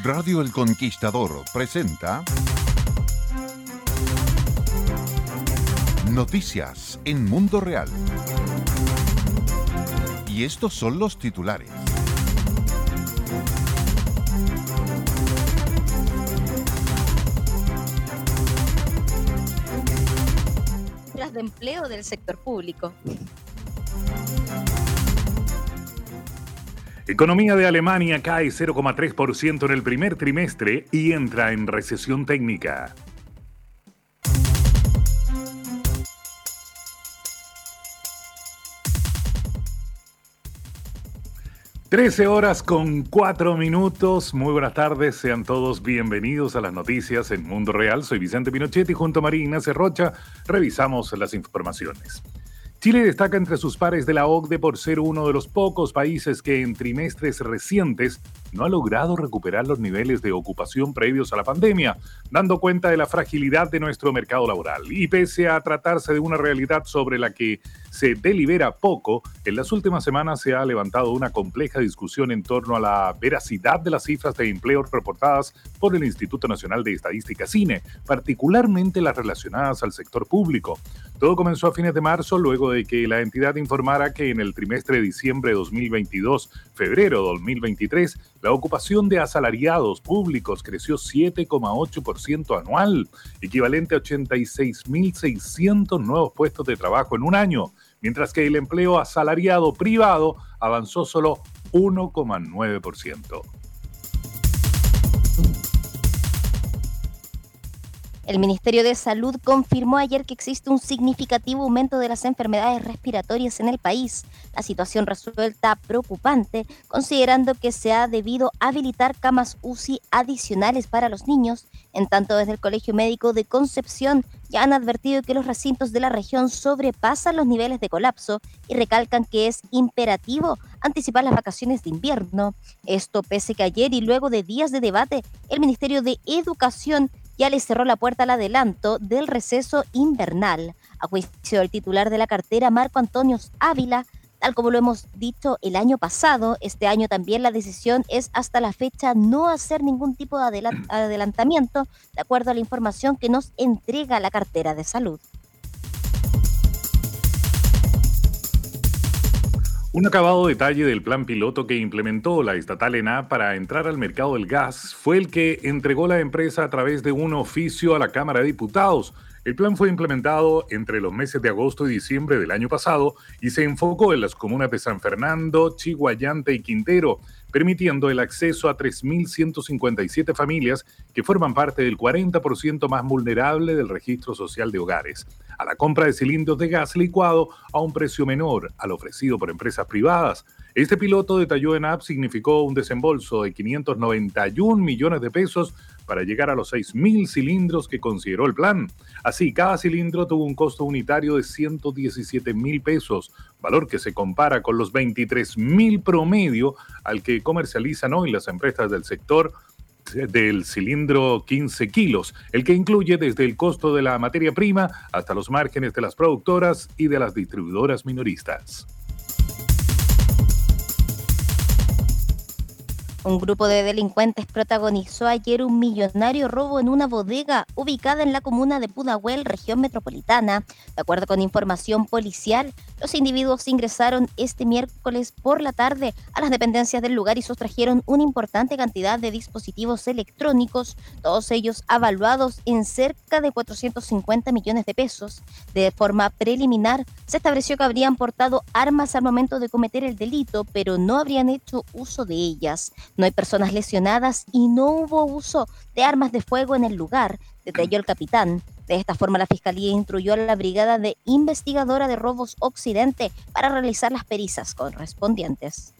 Radio El Conquistador presenta Noticias en Mundo Real. Y estos son los titulares. De empleo del sector público. Economía de Alemania cae 0,3% en el primer trimestre y entra en recesión técnica. Trece horas con cuatro minutos. Muy buenas tardes, sean todos bienvenidos a las noticias en Mundo Real. Soy Vicente Pinochetti junto a María Ignacia Rocha. Revisamos las informaciones. Chile destaca entre sus pares de la OCDE por ser uno de los pocos países que en trimestres recientes no ha logrado recuperar los niveles de ocupación previos a la pandemia, dando cuenta de la fragilidad de nuestro mercado laboral. Y pese a tratarse de una realidad sobre la que se delibera poco, en las últimas semanas se ha levantado una compleja discusión en torno a la veracidad de las cifras de empleo reportadas por el Instituto Nacional de Estadística CINE, particularmente las relacionadas al sector público. Todo comenzó a fines de marzo luego de que la entidad informara que en el trimestre de diciembre de 2022, febrero de 2023, la ocupación de asalariados públicos creció 7,8% anual, equivalente a 86.600 nuevos puestos de trabajo en un año, mientras que el empleo asalariado privado avanzó solo 1,9%. El Ministerio de Salud confirmó ayer que existe un significativo aumento de las enfermedades respiratorias en el país. La situación resulta preocupante, considerando que se ha debido habilitar camas UCI adicionales para los niños, en tanto desde el Colegio Médico de Concepción ya han advertido que los recintos de la región sobrepasan los niveles de colapso y recalcan que es imperativo anticipar las vacaciones de invierno. Esto pese que ayer y luego de días de debate, el Ministerio de Educación ya le cerró la puerta al adelanto del receso invernal. A juicio del titular de la cartera, Marco Antonio Ávila, tal como lo hemos dicho el año pasado, este año también la decisión es hasta la fecha no hacer ningún tipo de adelantamiento, de acuerdo a la información que nos entrega la cartera de salud. Un acabado detalle del plan piloto que implementó la estatal ENA para entrar al mercado del gas fue el que entregó la empresa a través de un oficio a la Cámara de Diputados. El plan fue implementado entre los meses de agosto y diciembre del año pasado y se enfocó en las comunas de San Fernando, Chihuayante y Quintero, permitiendo el acceso a 3.157 familias que forman parte del 40% más vulnerable del registro social de hogares, a la compra de cilindros de gas licuado a un precio menor al ofrecido por empresas privadas. Este piloto detalló en app significó un desembolso de 591 millones de pesos para llegar a los 6.000 cilindros que consideró el plan. Así, cada cilindro tuvo un costo unitario de 117 mil pesos, valor que se compara con los 23 mil promedio al que comercializan hoy las empresas del sector del cilindro 15 kilos, el que incluye desde el costo de la materia prima hasta los márgenes de las productoras y de las distribuidoras minoristas. Un grupo de delincuentes protagonizó ayer un millonario robo en una bodega ubicada en la comuna de Pudahuel, región metropolitana. De acuerdo con información policial, los individuos ingresaron este miércoles por la tarde a las dependencias del lugar y sustrajeron una importante cantidad de dispositivos electrónicos, todos ellos avaluados en cerca de 450 millones de pesos. De forma preliminar, se estableció que habrían portado armas al momento de cometer el delito, pero no habrían hecho uso de ellas. No hay personas lesionadas y no hubo uso de armas de fuego en el lugar, detalló el capitán. De esta forma, la Fiscalía instruyó a la Brigada de Investigadora de Robos Occidente para realizar las perizas correspondientes.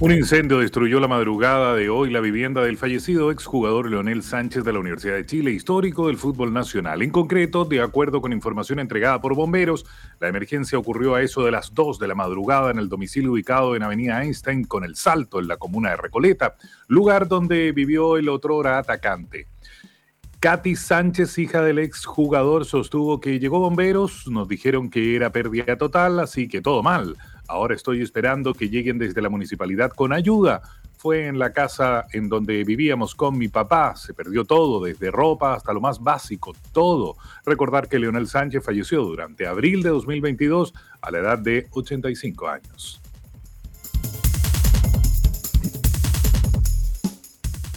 Un incendio destruyó la madrugada de hoy la vivienda del fallecido exjugador Leonel Sánchez de la Universidad de Chile, histórico del fútbol nacional. En concreto, de acuerdo con información entregada por bomberos, la emergencia ocurrió a eso de las 2 de la madrugada en el domicilio ubicado en Avenida Einstein con el Salto, en la comuna de Recoleta, lugar donde vivió el otrora atacante. Katy Sánchez, hija del exjugador, sostuvo que llegó bomberos, nos dijeron que era pérdida total, así que todo mal. Ahora estoy esperando que lleguen desde la municipalidad con ayuda. Fue en la casa en donde vivíamos con mi papá. Se perdió todo, desde ropa hasta lo más básico, todo. Recordar que Leonel Sánchez falleció durante abril de 2022 a la edad de 85 años.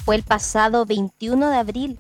Fue el pasado 21 de abril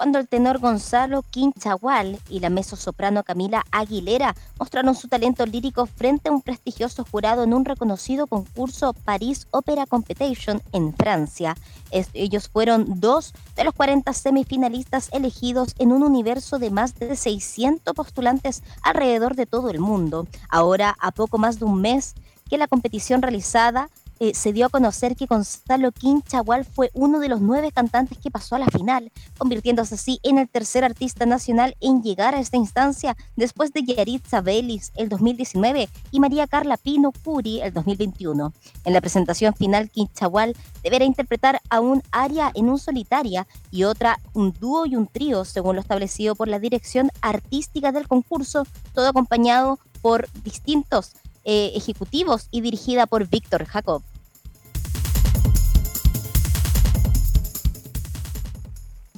cuando el tenor Gonzalo Quinchagual y la mezzosoprano Camila Aguilera mostraron su talento lírico frente a un prestigioso jurado en un reconocido concurso Paris Opera Competition en Francia. ellos fueron dos de los 40 semifinalistas elegidos en un universo de más de 600 postulantes alrededor de todo el mundo. Ahora, a poco más de un mes que la competición realizada eh, se dio a conocer que Gonzalo Quinchagual fue uno de los nueve cantantes que pasó a la final, convirtiéndose así en el tercer artista nacional en llegar a esta instancia después de Yaritza Vélez el 2019 y María Carla Pino Curi el 2021. En la presentación final, Quinchagual deberá interpretar a un aria en un solitaria y otra un dúo y un trío, según lo establecido por la dirección artística del concurso, todo acompañado por distintos eh, ejecutivos y dirigida por Víctor Jacob.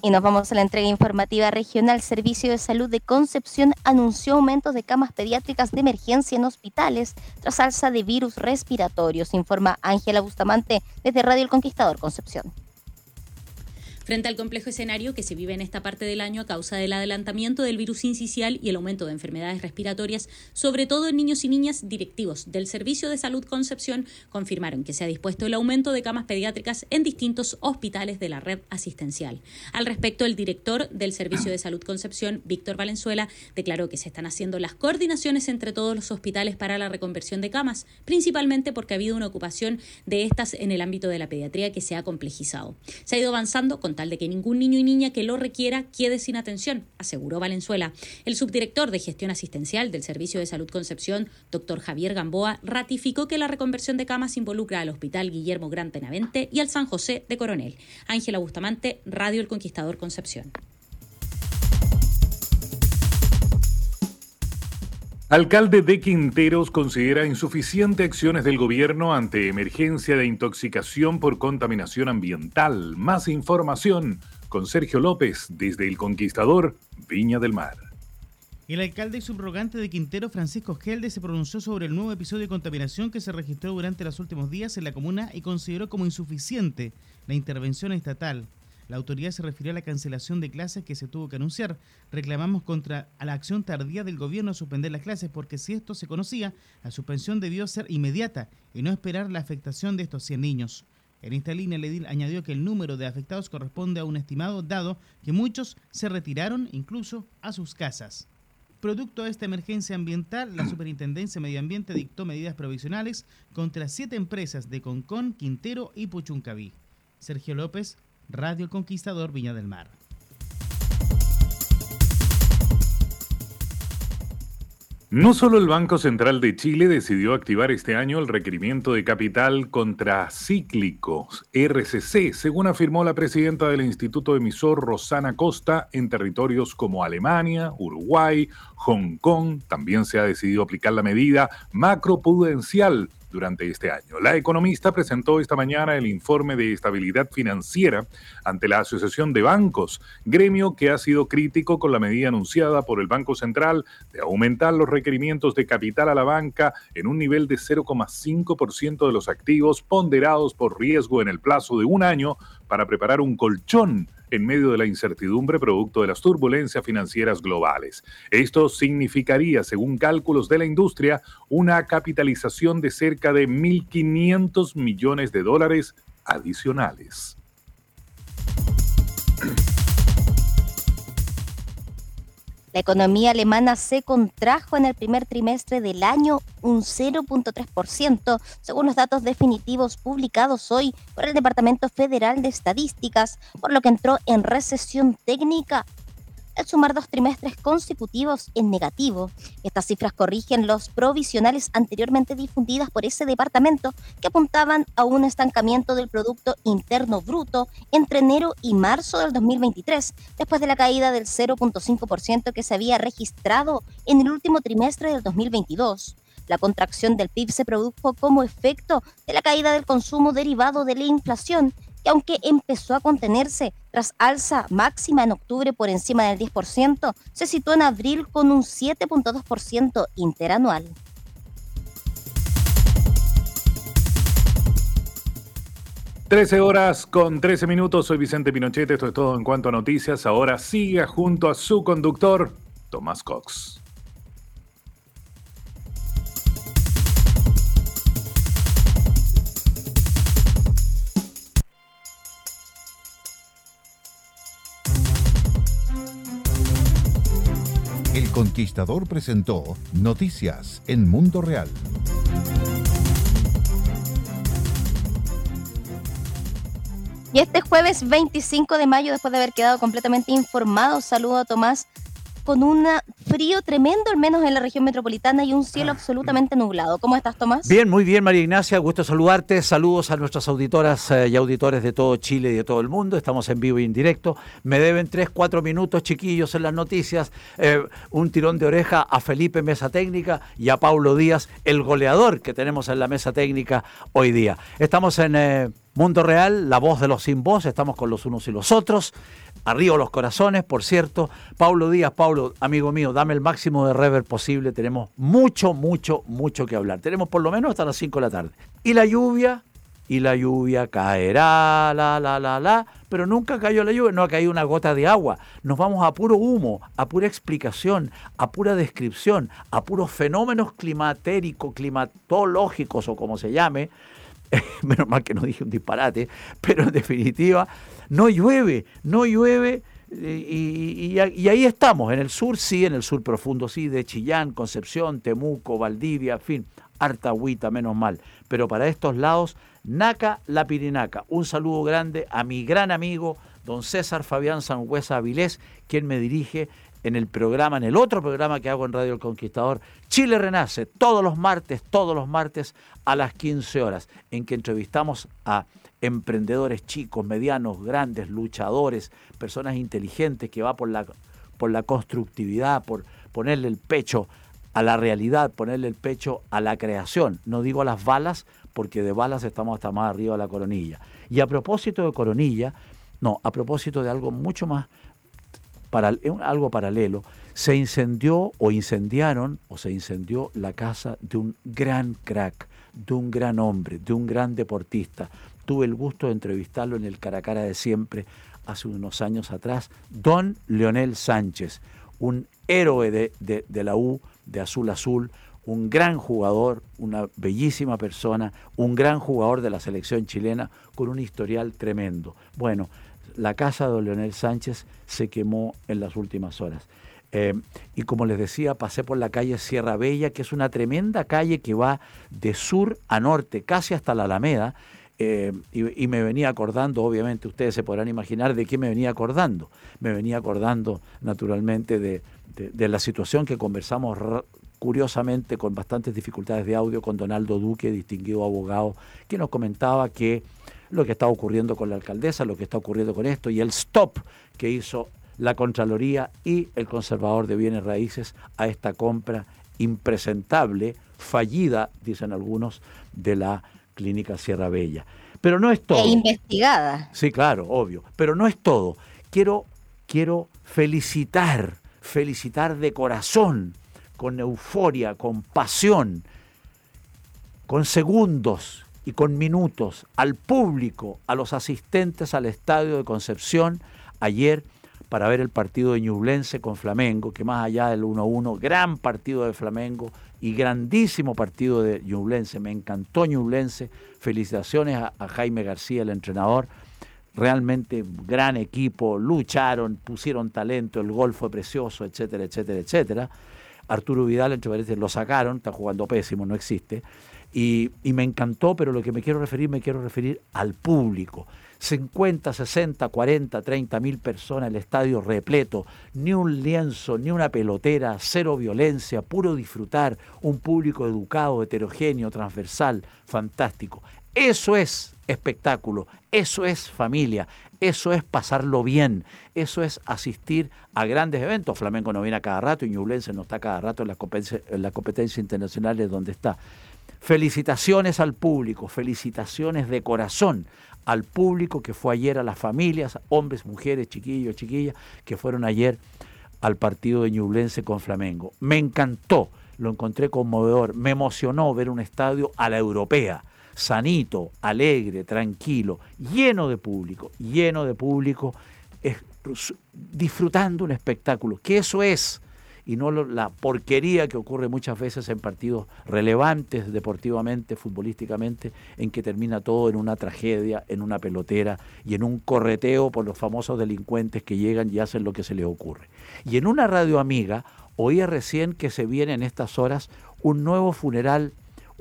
Y nos vamos a la entrega informativa regional. Servicio de Salud de Concepción anunció aumentos de camas pediátricas de emergencia en hospitales tras alza de virus respiratorios, informa Ángela Bustamante desde Radio El Conquistador Concepción frente al complejo escenario que se vive en esta parte del año a causa del adelantamiento del virus incisional y el aumento de enfermedades respiratorias, sobre todo en niños y niñas directivos del Servicio de Salud Concepción, confirmaron que se ha dispuesto el aumento de camas pediátricas en distintos hospitales de la red asistencial. Al respecto, el director del Servicio de Salud Concepción, Víctor Valenzuela, declaró que se están haciendo las coordinaciones entre todos los hospitales para la reconversión de camas, principalmente porque ha habido una ocupación de estas en el ámbito de la pediatría que se ha complejizado. Se ha ido avanzando con de que ningún niño y niña que lo requiera quede sin atención, aseguró Valenzuela. El subdirector de gestión asistencial del Servicio de Salud Concepción, doctor Javier Gamboa, ratificó que la reconversión de camas involucra al Hospital Guillermo Gran Tenavente y al San José de Coronel. Ángela Bustamante, Radio El Conquistador Concepción. Alcalde de Quinteros considera insuficiente acciones del gobierno ante emergencia de intoxicación por contaminación ambiental. Más información con Sergio López desde El Conquistador, Viña del Mar. El alcalde y subrogante de Quintero, Francisco Gelde, se pronunció sobre el nuevo episodio de contaminación que se registró durante los últimos días en la comuna y consideró como insuficiente la intervención estatal la autoridad se refirió a la cancelación de clases que se tuvo que anunciar. Reclamamos contra la acción tardía del gobierno a suspender las clases porque si esto se conocía, la suspensión debió ser inmediata y no esperar la afectación de estos 100 niños. En esta línea, el edil añadió que el número de afectados corresponde a un estimado dado que muchos se retiraron incluso a sus casas. Producto de esta emergencia ambiental, la Superintendencia de Medio Ambiente dictó medidas provisionales contra siete empresas de Concón, Quintero y Puchuncaví. Sergio López, Radio Conquistador Viña del Mar. No solo el Banco Central de Chile decidió activar este año el requerimiento de capital contracíclicos RCC, según afirmó la presidenta del Instituto Emisor Rosana Costa, en territorios como Alemania, Uruguay, Hong Kong, también se ha decidido aplicar la medida macroprudencial durante este año. La economista presentó esta mañana el informe de estabilidad financiera ante la Asociación de Bancos, gremio que ha sido crítico con la medida anunciada por el Banco Central de aumentar los requerimientos de capital a la banca en un nivel de 0,5% de los activos ponderados por riesgo en el plazo de un año para preparar un colchón en medio de la incertidumbre producto de las turbulencias financieras globales. Esto significaría, según cálculos de la industria, una capitalización de cerca de 1.500 millones de dólares adicionales. – La economía alemana se contrajo en el primer trimestre del año un 0.3%, según los datos definitivos publicados hoy por el Departamento Federal de Estadísticas, por lo que entró en recesión técnica al sumar dos trimestres consecutivos en negativo. Estas cifras corrigen los provisionales anteriormente difundidas por ese departamento que apuntaban a un estancamiento del Producto Interno Bruto entre enero y marzo del 2023, después de la caída del 0.5% que se había registrado en el último trimestre del 2022. La contracción del PIB se produjo como efecto de la caída del consumo derivado de la inflación que aunque empezó a contenerse tras alza máxima en octubre por encima del 10%, se situó en abril con un 7.2% interanual. Trece horas con 13 minutos, soy Vicente Pinochet, esto es todo en cuanto a noticias. Ahora siga junto a su conductor, Tomás Cox. El Conquistador presentó Noticias en Mundo Real. Y este jueves 25 de mayo, después de haber quedado completamente informado, saludo a Tomás con un frío tremendo, al menos en la región metropolitana, y un cielo ah. absolutamente nublado. ¿Cómo estás, Tomás? Bien, muy bien, María Ignacia. Gusto saludarte. Saludos a nuestras auditoras eh, y auditores de todo Chile y de todo el mundo. Estamos en vivo y en directo. Me deben tres, cuatro minutos, chiquillos, en las noticias. Eh, un tirón de oreja a Felipe Mesa Técnica y a Paulo Díaz, el goleador que tenemos en la mesa técnica hoy día. Estamos en... Eh, Mundo Real, la voz de los sin voz, estamos con los unos y los otros. Arriba los corazones, por cierto. Paulo Díaz, Paulo, amigo mío, dame el máximo de rever posible. Tenemos mucho, mucho, mucho que hablar. Tenemos por lo menos hasta las 5 de la tarde. Y la lluvia, y la lluvia caerá, la, la, la, la. Pero nunca cayó la lluvia, no ha caído una gota de agua. Nos vamos a puro humo, a pura explicación, a pura descripción, a puros fenómenos climatéricos, climatológicos o como se llame. Menos mal que no dije un disparate, pero en definitiva no llueve, no llueve. Y, ahí estamos, en el sur sí, en el sur profundo sí, de Chillán, Concepción, Temuco, Valdivia, en fin, harta agüita, menos mal. Pero para estos lados, Naca la Pirinaca. Un saludo grande a mi gran amigo, don César Fabián Sangüesa Avilés, quien me dirige en el programa, en el otro programa que hago en Radio El Conquistador, Chile Renace, todos los martes, todos los martes a las 15 horas, en que entrevistamos a emprendedores chicos, medianos, grandes, luchadores, personas inteligentes que va por la, por la constructividad, por ponerle el pecho a la realidad, ponerle el pecho a la creación. No digo a las balas, porque de balas estamos hasta más arriba de la coronilla. Y a propósito de coronilla, no, a propósito de algo mucho más, para, algo paralelo, se incendió o incendiaron o se incendió la casa de un gran crack, de un gran hombre, de un gran deportista, tuve el gusto de entrevistarlo en el Caracara de siempre hace unos años atrás, don Leonel Sánchez, un héroe de, de, la U, de Azul Azul, un gran jugador, una bellísima persona, un gran jugador de la selección chilena con un historial tremendo. Bueno, la casa de Leonel Sánchez se quemó en las últimas horas. Eh, y como les decía, pasé por la calle Sierra Bella, que es una tremenda calle que va de sur a norte, casi hasta la Alameda, eh, y, me venía acordando, obviamente ustedes se podrán imaginar de qué me venía acordando. Me venía acordando naturalmente de, la situación que conversamos curiosamente con bastantes dificultades de audio con Donaldo Duque, distinguido abogado, que nos comentaba que lo que está ocurriendo con la alcaldesa, lo que está ocurriendo con esto y el stop que hizo la Contraloría y el conservador de bienes raíces a esta compra impresentable, fallida, dicen algunos, de la Clínica Sierra Bella. Pero no es todo. E investigada. Sí, claro, obvio. Pero no es todo. Quiero, quiero felicitar, felicitar de corazón, con euforia, con pasión, con segundos y con minutos al público, a los asistentes al estadio de Concepción ayer para ver el partido de Ñublense con Flamengo, que más allá del 1-1, gran partido de Flamengo, y grandísimo partido de Ñublense. Me encantó Ñublense. Felicitaciones a, Jaime García, el entrenador. realmente gran equipo, lucharon, pusieron talento, el gol fue precioso, etcétera, etcétera, etcétera. Arturo Vidal, entre paréntesis, lo sacaron, está jugando pésimo, no existe. Y, y, me encantó, pero lo que me quiero referir, me quiero referir al público. 50, 60, 40, 30 mil personas, el estadio repleto, ni un lienzo, ni una pelotera, cero violencia, puro disfrutar, un público educado, heterogéneo, transversal, fantástico. Eso es espectáculo, eso es familia, eso es pasarlo bien, eso es asistir a grandes eventos. Flamenco no viene a cada rato y Ñublense no está cada rato en las competencias la competencia internacionales donde está. Felicitaciones al público, felicitaciones de corazón al público que fue ayer, a las familias, hombres, mujeres, chiquillos, chiquillas, que fueron ayer al partido de Ñublense con Flamengo. Me encantó, lo encontré conmovedor, me emocionó ver un estadio a la europea sanito, alegre, tranquilo, lleno de público, lleno de público, disfrutando un espectáculo, que eso es, y no la porquería que ocurre muchas veces en partidos relevantes deportivamente, futbolísticamente, en que termina todo en una tragedia, en una pelotera y en un correteo por los famosos delincuentes que llegan y hacen lo que se les ocurre. Y en una radio amiga oía recién que se viene en estas horas un nuevo funeral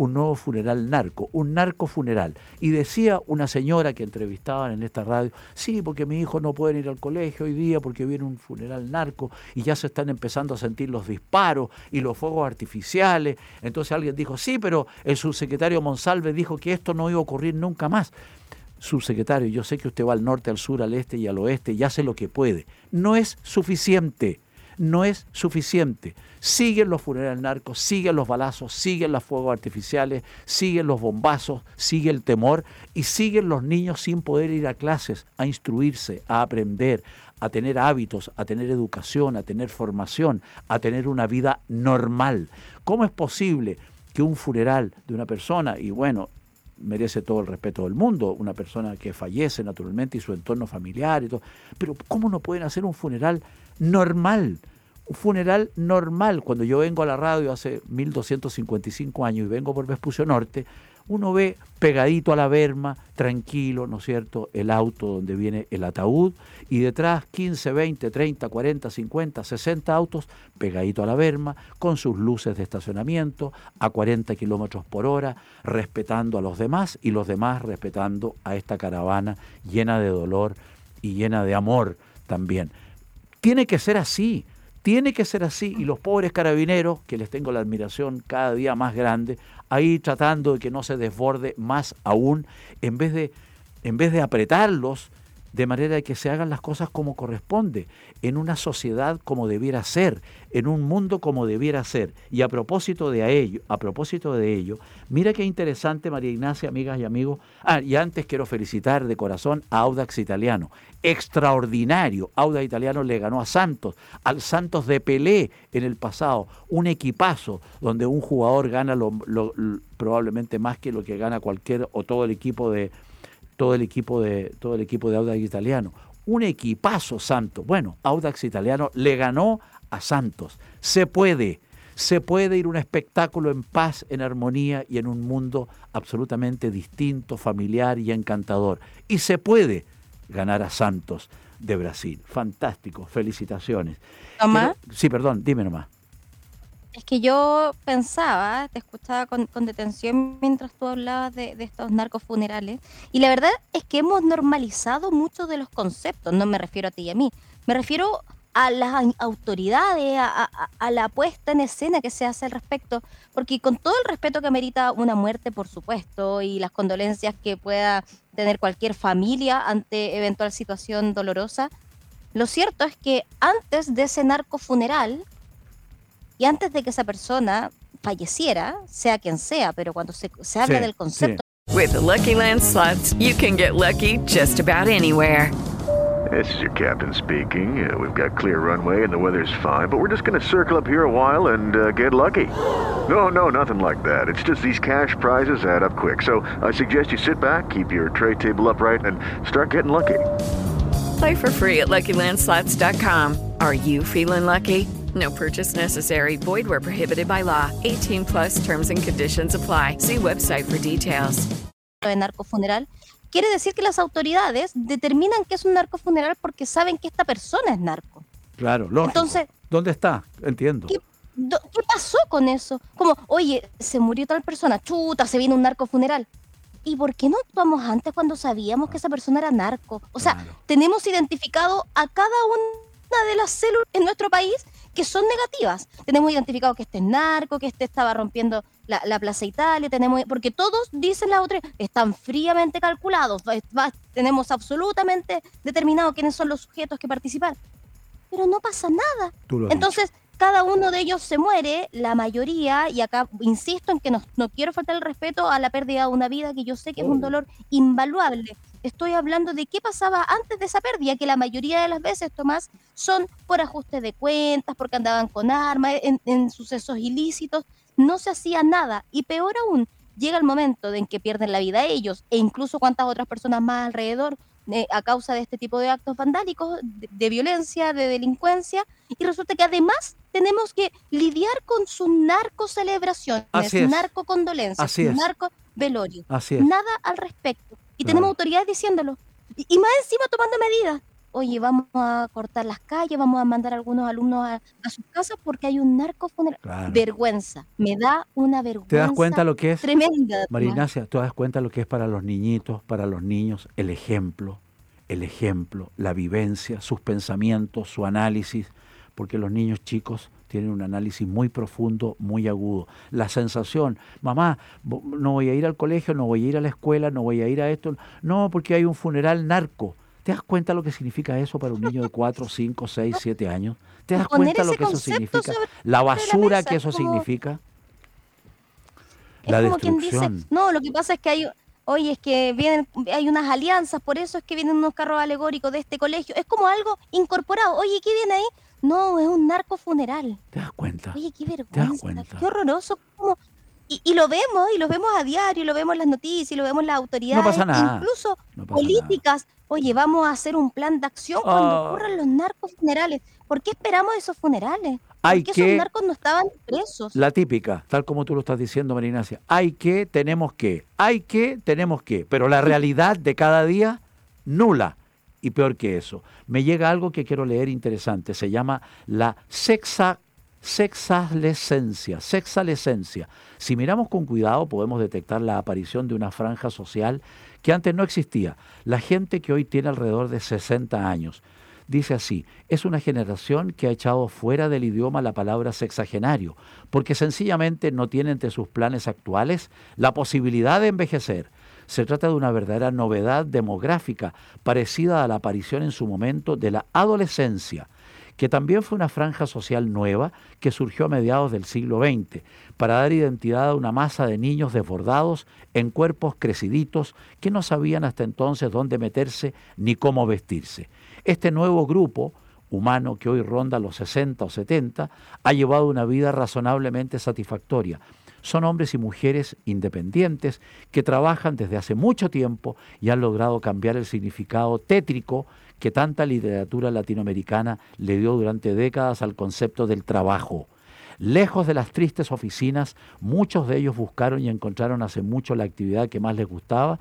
un nuevo funeral narco, un narco funeral. Y decía una señora que entrevistaban en esta radio, sí, porque mi hijo no puede ir al colegio hoy día porque viene un funeral narco y ya se están empezando a sentir los disparos y los fuegos artificiales. Entonces alguien dijo, sí, pero el subsecretario Monsalve dijo que esto no iba a ocurrir nunca más subsecretario, yo sé que usted va al norte, al sur, al este y al oeste y hace lo que puede. No es suficiente no es suficiente. Siguen los funerales narcos, siguen los balazos, siguen los fuegos artificiales, siguen los bombazos, sigue el temor y siguen los niños sin poder ir a clases, a instruirse, a aprender, a tener hábitos, a tener educación, a tener formación, a tener una vida normal. ¿Cómo es posible que un funeral de una persona, y bueno, merece todo el respeto del mundo, una persona que fallece naturalmente y su entorno familiar y todo, pero ¿cómo no pueden hacer un funeral normal? Un funeral normal. Cuando yo vengo a la radio hace 1255 años y vengo por Vespucio Norte, uno ve pegadito a la berma, tranquilo, ¿no es cierto?, el auto donde viene el ataúd y detrás 15, 20, 30, 40, 50, 60 autos pegadito a la berma, con sus luces de estacionamiento a 40 kilómetros por hora, respetando a los demás y los demás respetando a esta caravana llena de dolor y llena de amor también. Tiene que ser así. Tiene que ser así y los pobres carabineros, que les tengo la admiración cada día más grande, ahí tratando de que no se desborde más aún, en vez de, en vez de apretarlos, de manera que se hagan las cosas como corresponde, en una sociedad como debiera ser, en un mundo como debiera ser. Y a propósito de ello, a propósito de ello, mira qué interesante María Ignacia, amigas y amigos. Ah, y antes quiero felicitar de corazón a Audax Italiano. Extraordinario. Audax Italiano le ganó a Santos, al Santos de Pelé en el pasado, un equipazo donde un jugador gana probablemente más que lo que gana cualquier o todo el equipo de todo el equipo de, todo el equipo de Audax Italiano. Un equipazo Santos. Bueno, Audax Italiano le ganó a Santos. Se puede, se puede ir un espectáculo en paz, en armonía y en un mundo absolutamente distinto, familiar y encantador. Y se puede ganar a Santos de Brasil. Fantástico, felicitaciones. sí, perdón, dime nomás. Es que yo pensaba, te escuchaba con, detención mientras tú hablabas de, estos narcos funerales, y la verdad es que hemos normalizado muchos de los conceptos, no me refiero a ti y a mí, me refiero a las autoridades, a, la puesta en escena que se hace al respecto, porque con todo el respeto que merita una muerte, por supuesto, y las condolencias que pueda tener cualquier familia ante eventual situación dolorosa, lo cierto es que antes de ese narco funeral, y antes de que esa persona falleciera, sea quien sea, pero cuando se, se habla sí, del concepto. Sí. With the Lucky Land slots, you can get lucky just about anywhere. This is your captain speaking. Uh, we've got clear runway and the weather's fine, but we're just going to circle up here a while and uh, get lucky. No, no, nothing like that. It's just these cash prizes add up quick. So I suggest you sit back, keep your tray table upright, and start getting lucky. Play for free at LuckyLandSlots.com. Are you feeling lucky? No purchase necessary. Void where prohibited by law. 18 plus terms and conditions apply. See website for details. De narcofuneral. quiere decir que las autoridades determinan que es un narco funeral porque saben que esta persona es narco. Claro, lógico. Entonces, ¿dónde está? Entiendo. ¿Qué, ¿Qué pasó con eso? Como, oye, se murió tal persona, chuta, se viene un narco funeral. ¿Y por qué no actuamos antes cuando sabíamos que esa persona era narco? O sea, tenemos identificado a cada una de las células en nuestro país que son negativas. Tenemos identificado que este es narco, que este estaba rompiendo la, Plaza Italia, tenemos, porque todos dicen las otras, están fríamente calculados, tenemos absolutamente determinado quiénes son los sujetos que participan. Pero no pasa nada. Entonces, cada uno de ellos se muere, la mayoría, y acá insisto en que no, no quiero faltar el respeto a la pérdida de una vida, que yo sé que es un dolor invaluable. Estoy hablando de qué pasaba antes de esa pérdida, que la mayoría de las veces, Tomás, son por ajuste de cuentas, porque andaban con armas, en, sucesos ilícitos, no se hacía nada. Y peor aún, llega el momento en que pierden la vida ellos, e incluso cuántas otras personas más alrededor, eh, a causa de este tipo de actos vandálicos, de, violencia, de delincuencia, y resulta que además tenemos que lidiar con sus narcocelebraciones, narcocondolencias, narco velorio. Nada al respecto. Y tenemos autoridades diciéndolo. Y, más encima tomando medidas. Oye, vamos a cortar las calles, vamos a mandar a algunos alumnos a, sus casas porque hay un narco funeral. Vergüenza. Me da una vergüenza. ¿Te das cuenta lo que es? Tremenda. Marinacia, ¿te das cuenta lo que es para los niñitos, para los niños, el ejemplo, el ejemplo, la vivencia, sus pensamientos, su análisis? Porque los niños chicos tienen un análisis muy profundo, muy agudo. La sensación, mamá, no voy a ir al colegio, no voy a ir a la escuela, no voy a ir a esto, no, porque hay un funeral narco. ¿Te das cuenta lo que significa eso para un niño de 4, 5, 6, 7 años? ¿Te das cuenta lo que eso significa? La basura que eso significa. La destrucción. no, lo que pasa es que hay, oye, es que vienen, hay unas alianzas, por eso es que vienen unos carros alegóricos de este colegio. Es como algo incorporado. Oye, ¿qué viene ahí? No, es un narco funeral. ¿Te das cuenta? Oye, qué vergüenza. Qué horroroso. Y, lo vemos, y lo vemos a diario, y lo vemos en las noticias, y lo vemos en las autoridades. No pasa nada. Incluso políticas. Oye, vamos a hacer un plan de acción cuando ah. ocurran los narcos funerales. ¿Por qué esperamos esos funerales? Hay Porque que, esos narcos no estaban presos. La típica, tal como tú lo estás diciendo, Marinacia. Hay que, tenemos que. Hay que, tenemos que. Pero la realidad de cada día, nula y peor que eso. Me llega algo que quiero leer interesante, se llama la sexa, sexalescencia, sexalescencia. Si miramos con cuidado podemos detectar la aparición de una franja social que antes no existía. La gente que hoy tiene alrededor de 60 años. Dice así, es una generación que ha echado fuera del idioma la palabra sexagenario, porque sencillamente no tiene entre sus planes actuales la posibilidad de envejecer se trata de una verdadera novedad demográfica parecida a la aparición en su momento de la adolescencia, que también fue una franja social nueva que surgió a mediados del siglo XX para dar identidad a una masa de niños desbordados en cuerpos creciditos que no sabían hasta entonces dónde meterse ni cómo vestirse. Este nuevo grupo humano que hoy ronda los 60 o 70 ha llevado una vida razonablemente satisfactoria, son hombres y mujeres independientes que trabajan desde hace mucho tiempo y han logrado cambiar el significado tétrico que tanta literatura latinoamericana le dio durante décadas al concepto del trabajo. Lejos de las tristes oficinas, muchos de ellos buscaron y encontraron hace mucho la actividad que más les gustaba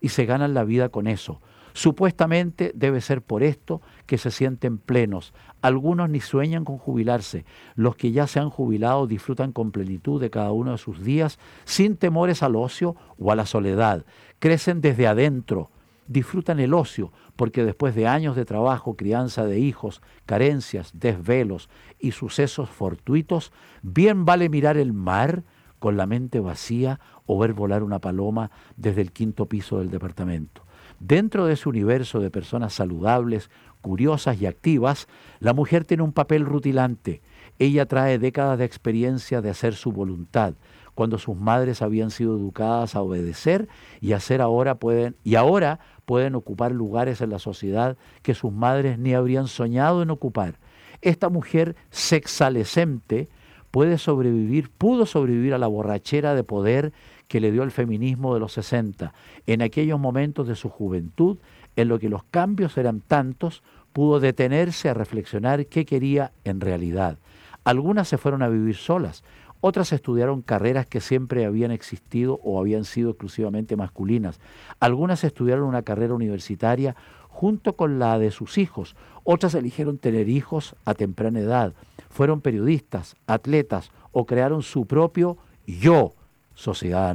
y se ganan la vida con eso. Supuestamente debe ser por esto que se sienten plenos. Algunos ni sueñan con jubilarse. Los que ya se han jubilado disfrutan con plenitud de cada uno de sus días, sin temores al ocio o a la soledad. Crecen desde adentro, disfrutan el ocio, porque después de años de trabajo, crianza de hijos, carencias, desvelos y sucesos fortuitos, bien vale mirar el mar con la mente vacía o ver volar una paloma desde el quinto piso del departamento. Dentro de ese universo de personas saludables, curiosas y activas, la mujer tiene un papel rutilante. Ella trae décadas de experiencia de hacer su voluntad, cuando sus madres habían sido educadas a obedecer y hacer ahora pueden y ahora pueden ocupar lugares en la sociedad que sus madres ni habrían soñado en ocupar. Esta mujer sexalescente puede sobrevivir, pudo sobrevivir a la borrachera de poder que le dio el feminismo de los 60. En aquellos momentos de su juventud en lo que los cambios eran tantos, pudo detenerse a reflexionar qué quería en realidad. Algunas se fueron a vivir solas, Otras estudiaron carreras que siempre habían existido o habían sido exclusivamente masculinas. Algunas estudiaron una carrera universitaria junto con la de sus hijos. Otras eligieron tener hijos a temprana edad. Fueron periodistas, atletas o crearon su propio yo, sociedad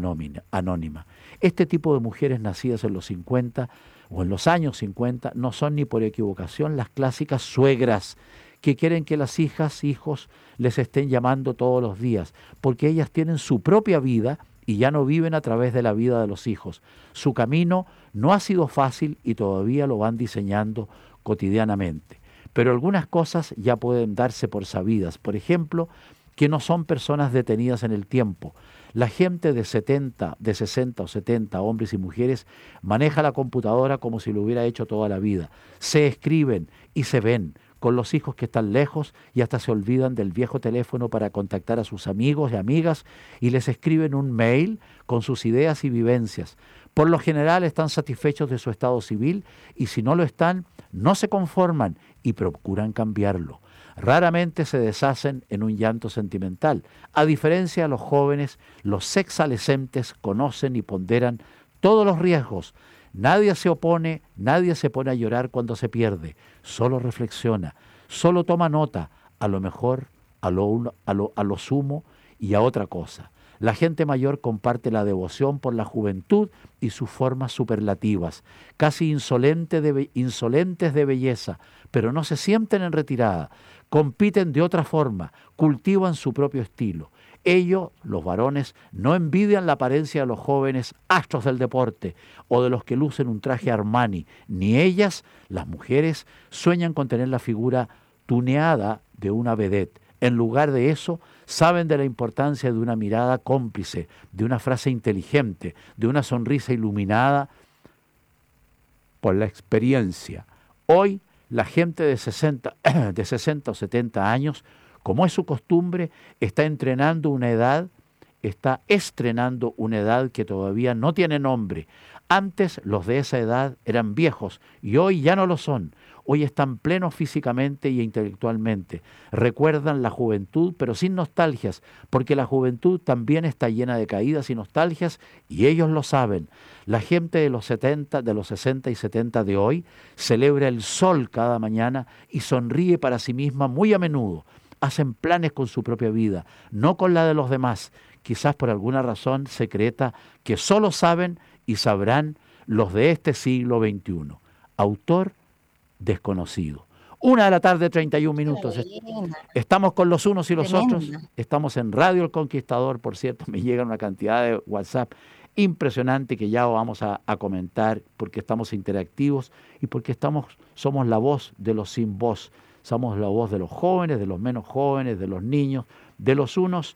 anónima. Este tipo de mujeres nacidas en los 50 o en los años 50 no son ni por equivocación las clásicas suegras que quieren que las hijas, hijos les estén llamando todos los días, porque ellas tienen su propia vida y ya no viven a través de la vida de los hijos. Su camino no ha sido fácil y todavía lo van diseñando cotidianamente. Pero algunas cosas ya pueden darse por sabidas. Por ejemplo, que no son personas detenidas en el tiempo. La gente de 70, de 60 o 70, hombres y mujeres, maneja la computadora como si lo hubiera hecho toda la vida. Se escriben y se ven con los hijos que están lejos y hasta se olvidan del viejo teléfono para contactar a sus amigos y amigas y les escriben un mail con sus ideas y vivencias. Por lo general están satisfechos de su estado civil y si no lo están, no se conforman y procuran cambiarlo. Raramente se deshacen en un llanto sentimental. A diferencia de los jóvenes, los sexalescentes conocen y ponderan todos los riesgos. Nadie se opone, nadie se pone a llorar cuando se pierde, solo reflexiona, solo toma nota, a lo mejor, a lo, a lo, a lo sumo y a otra cosa. La gente mayor comparte la devoción por la juventud y sus formas superlativas, casi de, insolentes de belleza, pero no se sienten en retirada, compiten de otra forma, cultivan su propio estilo. Ellos, los varones, no envidian la apariencia de los jóvenes astros del deporte o de los que lucen un traje Armani, ni ellas, las mujeres, sueñan con tener la figura tuneada de una vedette. En lugar de eso, saben de la importancia de una mirada cómplice, de una frase inteligente, de una sonrisa iluminada por la experiencia. Hoy la gente de 60, de 60 o 70 años, como es su costumbre, está entrenando una edad, está estrenando una edad que todavía no tiene nombre. Antes los de esa edad eran viejos y hoy ya no lo son hoy están plenos físicamente y intelectualmente. Recuerdan la juventud, pero sin nostalgias, porque la juventud también está llena de caídas y nostalgias, y ellos lo saben. La gente de los 70, de los 60 y 70 de hoy celebra el sol cada mañana y sonríe para sí misma muy a menudo. Hacen planes con su propia vida, no con la de los demás, quizás por alguna razón secreta que solo saben y sabrán los de este siglo XXI. Autor desconocido. Una de la tarde, 31 minutos. Estamos con los unos y los otros. Estamos en Radio El Conquistador, por cierto, me llega una cantidad de WhatsApp impresionante que ya vamos a, comentar porque estamos interactivos y porque estamos, somos la voz de los sin voz. Somos la voz de los jóvenes, de los menos jóvenes, de los niños, de los unos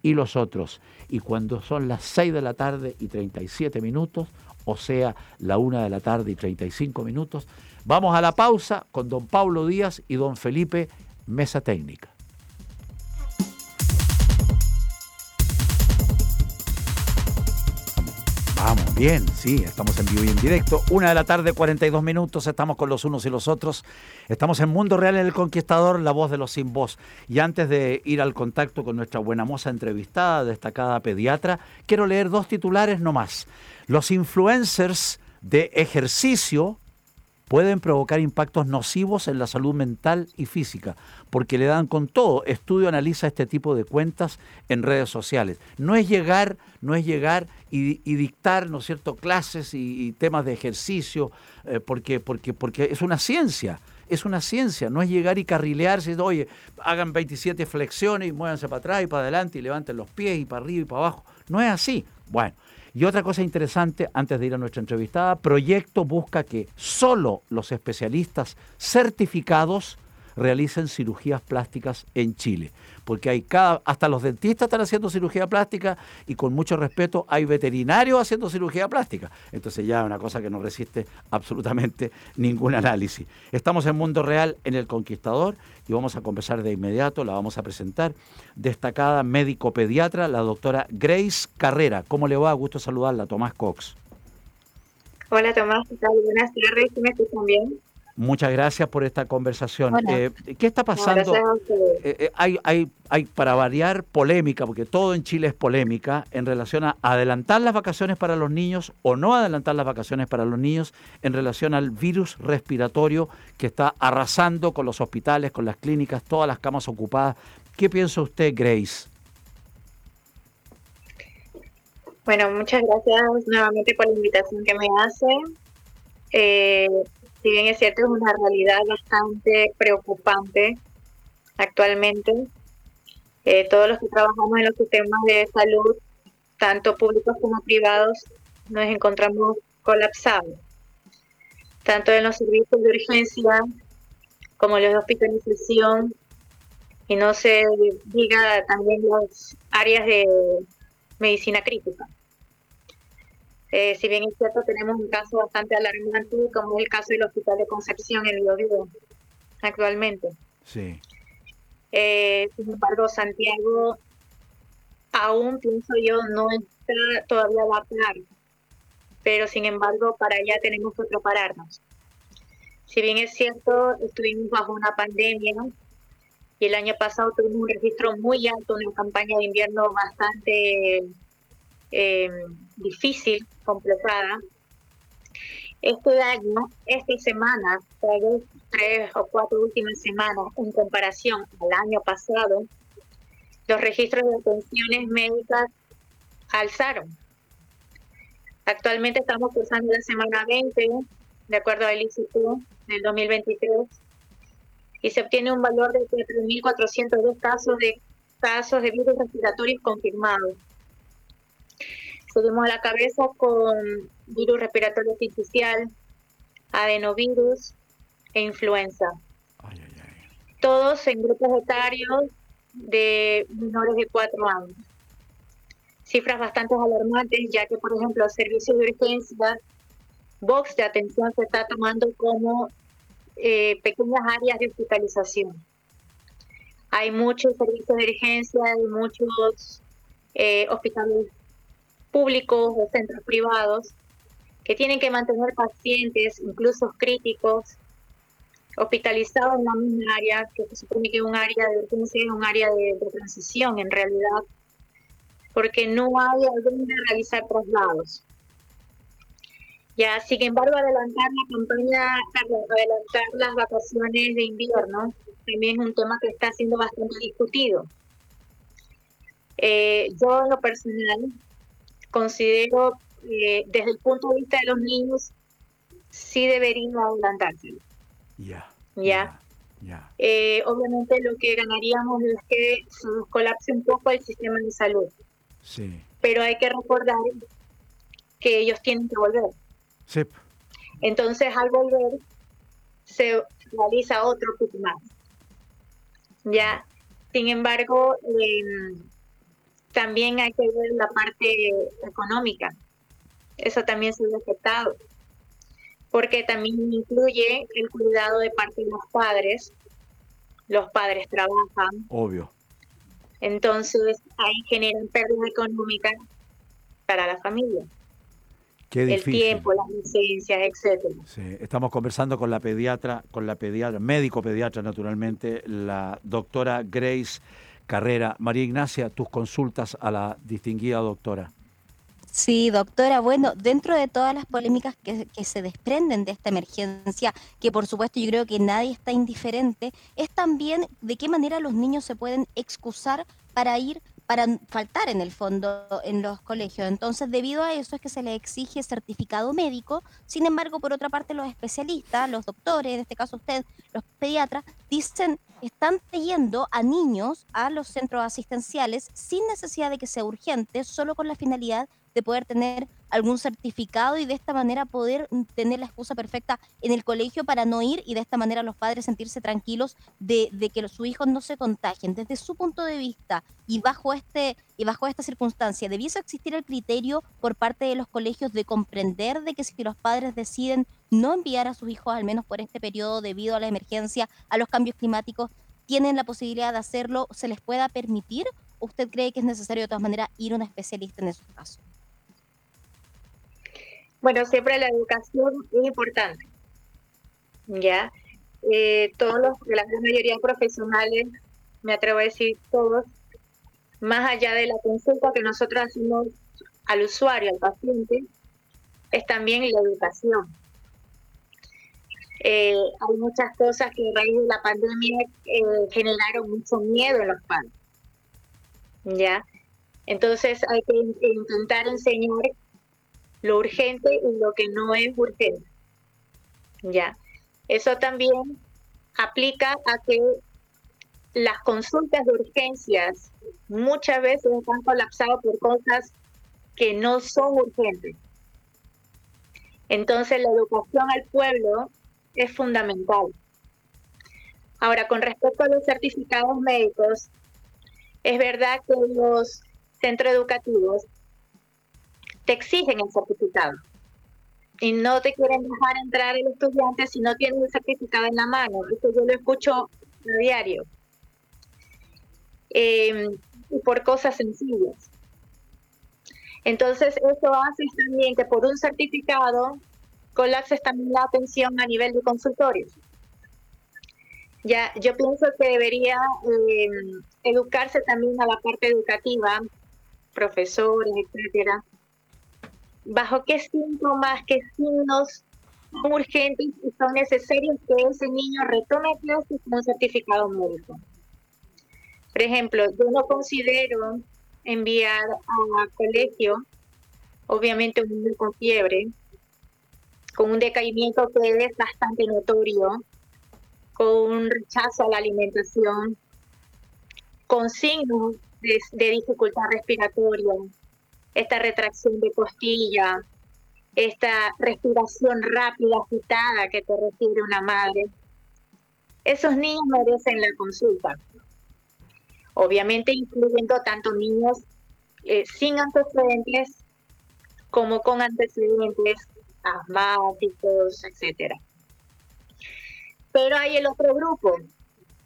y los otros. Y cuando son las 6 de la tarde y 37 minutos, o sea, la 1 de la tarde y 35 minutos, Vamos a la pausa con don Pablo Díaz y don Felipe Mesa Técnica. Vamos, bien, sí, estamos en vivo y en directo. Una de la tarde, 42 minutos, estamos con los unos y los otros. Estamos en Mundo Real en El Conquistador, la voz de los sin voz. Y antes de ir al contacto con nuestra buena moza entrevistada, destacada pediatra, quiero leer dos titulares nomás. Los influencers de ejercicio pueden provocar impactos nocivos en la salud mental y física, porque le dan con todo. Estudio analiza este tipo de cuentas en redes sociales. No es llegar, no es llegar y, dictar, ¿no cierto?, clases y, temas de ejercicio, eh, porque, porque, porque es una ciencia. Es una ciencia, no es llegar y carrilearse, oye, hagan 27 flexiones y muévanse para atrás y para adelante y levanten los pies y para arriba y para abajo. No es así. Bueno, y otra cosa interesante, antes de ir a nuestra entrevistada, Proyecto busca que solo los especialistas certificados realicen cirugías plásticas en Chile porque hay cada, hasta los dentistas están haciendo cirugía plástica y con mucho respeto hay veterinarios haciendo cirugía plástica. Entonces ya es una cosa que no resiste absolutamente ningún análisis. Estamos en Mundo Real en El Conquistador y vamos a conversar de inmediato, la vamos a presentar, destacada médico pediatra, la doctora Grace Carrera. ¿Cómo le va? Gusto saludarla, Tomás Cox. Hola Tomás, ¿qué tal? Buenas tardes, ¿me escuchan bien? Muchas gracias por esta conversación. Eh, ¿Qué está pasando? Eh, eh, hay, hay, hay, para variar, polémica, porque todo en Chile es polémica, en relación a adelantar las vacaciones para los niños o no adelantar las vacaciones para los niños en relación al virus respiratorio que está arrasando con los hospitales, con las clínicas, todas las camas ocupadas. ¿Qué piensa usted, Grace? Bueno, muchas gracias nuevamente por la invitación que me hace. Eh, si bien es cierto, es una realidad bastante preocupante actualmente. Eh, todos los que trabajamos en los sistemas de salud, tanto públicos como privados, nos encontramos colapsados, tanto en los servicios de urgencia como los de hospitalización, y no se diga también las áreas de medicina crítica. Eh, si bien es cierto, tenemos un caso bastante alarmante, como es el caso del Hospital de Concepción en Biobío, actualmente. Sí. Eh, sin embargo, Santiago, aún pienso yo, no está todavía a la pero sin embargo, para allá tenemos que prepararnos. Si bien es cierto, estuvimos bajo una pandemia y el año pasado tuvimos un registro muy alto, una campaña de invierno bastante eh, difícil, completada. Este año, esta semana, tres o cuatro últimas semanas, en comparación al año pasado, los registros de atenciones médicas alzaron. Actualmente estamos cursando la semana 20, de acuerdo al ICT del 2023, y se obtiene un valor de 4.402 casos de casos de virus respiratorios confirmados. Seguimos a la cabeza con virus respiratorio artificial, adenovirus e influenza. Todos en grupos etarios de menores de 4 años. Cifras bastante alarmantes, ya que, por ejemplo, servicios de urgencia, box de atención se está tomando como eh, pequeñas áreas de hospitalización. Hay muchos servicios de urgencia, hay muchos eh, hospitales públicos o centros privados que tienen que mantener pacientes, incluso críticos, hospitalizados en la misma área, que se supone que es un área de un área de, transición en realidad, porque no hay a dónde realizar traslados. Ya, sin embargo, adelantar la campaña, adelantar las vacaciones de invierno, también es un tema que está siendo bastante discutido. Eh, yo en lo personal considero desde el punto de vista de los niños sí deberían adelantarse. Ya. Ya. Eh, obviamente lo que ganaríamos es que se colapse un poco el sistema de salud. Sí. Pero hay que recordar que ellos tienen que volver. Sí. Entonces al volver se realiza otro más. Ya. Sin embargo, eh, también hay que ver la parte económica. Eso también se ve afectado, porque también incluye el cuidado de parte de los padres. Los padres trabajan. Obvio. Entonces ahí generan pérdida económica para la familia. Qué el tiempo, las licencias, etcétera. Sí, estamos conversando con la pediatra, con la pediatra, médico pediatra naturalmente, la doctora Grace carrera. María Ignacia, tus consultas a la distinguida doctora. Sí, doctora. Bueno, dentro de todas las polémicas que, se desprenden de esta emergencia, que por supuesto yo creo que nadie está indiferente, es también de qué manera los niños se pueden excusar para ir para faltar en el fondo en los colegios. Entonces, debido a eso es que se le exige certificado médico. Sin embargo, por otra parte, los especialistas, los doctores, en este caso usted, los pediatras, dicen, están yendo a niños a los centros asistenciales sin necesidad de que sea urgente, solo con la finalidad de poder tener algún certificado y de esta manera poder tener la excusa perfecta en el colegio para no ir y de esta manera los padres sentirse tranquilos de, que sus hijos no se contagien. Desde su punto de vista y bajo, este, y bajo esta circunstancia, ¿debiese existir el criterio por parte de los colegios de comprender de que si los padres deciden no enviar a sus hijos, al menos por este periodo debido a la emergencia, a los cambios climáticos, tienen la posibilidad de hacerlo, se les pueda permitir? ¿Usted cree que es necesario de todas maneras ir a un especialista en esos casos? Bueno, siempre la educación es importante. ¿ya? Eh, todos los, la gran mayoría profesionales, me atrevo a decir todos, más allá de la consulta que nosotros hacemos al usuario, al paciente, es también la educación. Eh, hay muchas cosas que a raíz de la pandemia eh, generaron mucho miedo en los padres. ¿Ya? Entonces hay que intentar enseñar lo urgente y lo que no es urgente. ¿Ya? Eso también aplica a que las consultas de urgencias muchas veces están colapsadas por cosas que no son urgentes. Entonces la educación al pueblo es fundamental. Ahora, con respecto a los certificados médicos, es verdad que los centros educativos te exigen el certificado y no te quieren dejar entrar el estudiante si no tienes el certificado en la mano. Eso yo lo escucho a diario. Eh, y por cosas sencillas. Entonces, eso hace también que por un certificado colapses también la atención a nivel de consultorios. Ya, yo pienso que debería eh, educarse también a la parte educativa, profesores, etcétera, bajo qué síntomas, qué signos son urgentes y son necesarios que ese niño retome clases con un certificado médico. Por ejemplo, yo no considero enviar a colegio, obviamente un niño con fiebre, con un decaimiento que es bastante notorio, con un rechazo a la alimentación, con signos de, de dificultad respiratoria, esta retracción de costilla, esta respiración rápida, agitada que te refiere una madre. Esos niños merecen la consulta. Obviamente incluyendo tanto niños eh, sin antecedentes como con antecedentes asmáticos, etcétera. Pero hay el otro grupo,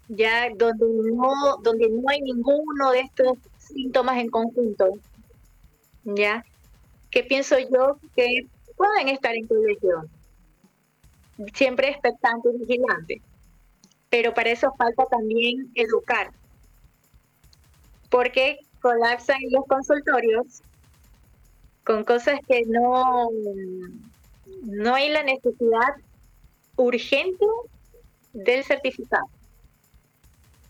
ya donde no, donde no hay ninguno de estos síntomas en conjunto, ¿ya? Que pienso yo que pueden estar en colegio, siempre expectante y vigilante, pero para eso falta también educar, porque colapsan los consultorios con cosas que no, no hay la necesidad urgente del certificado.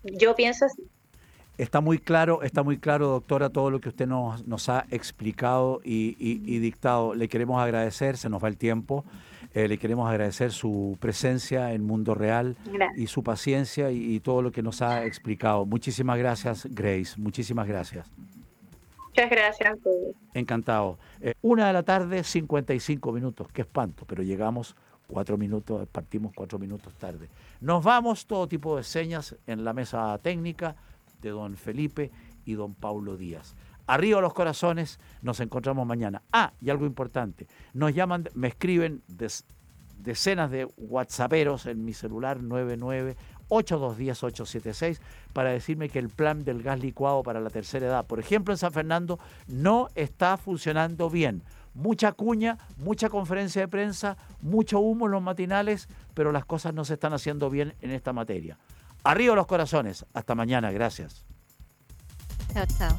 Yo pienso así. Está muy claro, está muy claro, doctora, todo lo que usted nos, nos ha explicado y, dictado. Le queremos agradecer, se nos va el tiempo. Eh, le queremos agradecer su presencia en Mundo Real y su paciencia y, todo lo que nos ha explicado. Muchísimas gracias, Grace. Muchísimas gracias. Muchas gracias. Encantado. Eh, una de la tarde, 55 minutos. Qué espanto, pero llegamos cuatro minutos, partimos cuatro minutos tarde. Nos vamos, todo tipo de señas en la mesa técnica de don Felipe y don Paulo Díaz. Arriba los corazones, nos encontramos mañana. Ah, y algo importante, nos llaman, me escriben decenas de whatsapperos en mi celular 99 876 para decirme que el plan del gas licuado para la tercera edad, por ejemplo en San Fernando, no está funcionando bien. Mucha cuña, mucha conferencia de prensa, mucho humo en los matinales, pero las cosas no se están haciendo bien en esta materia. Arriba los corazones. Hasta mañana. Gracias. Chao, chao.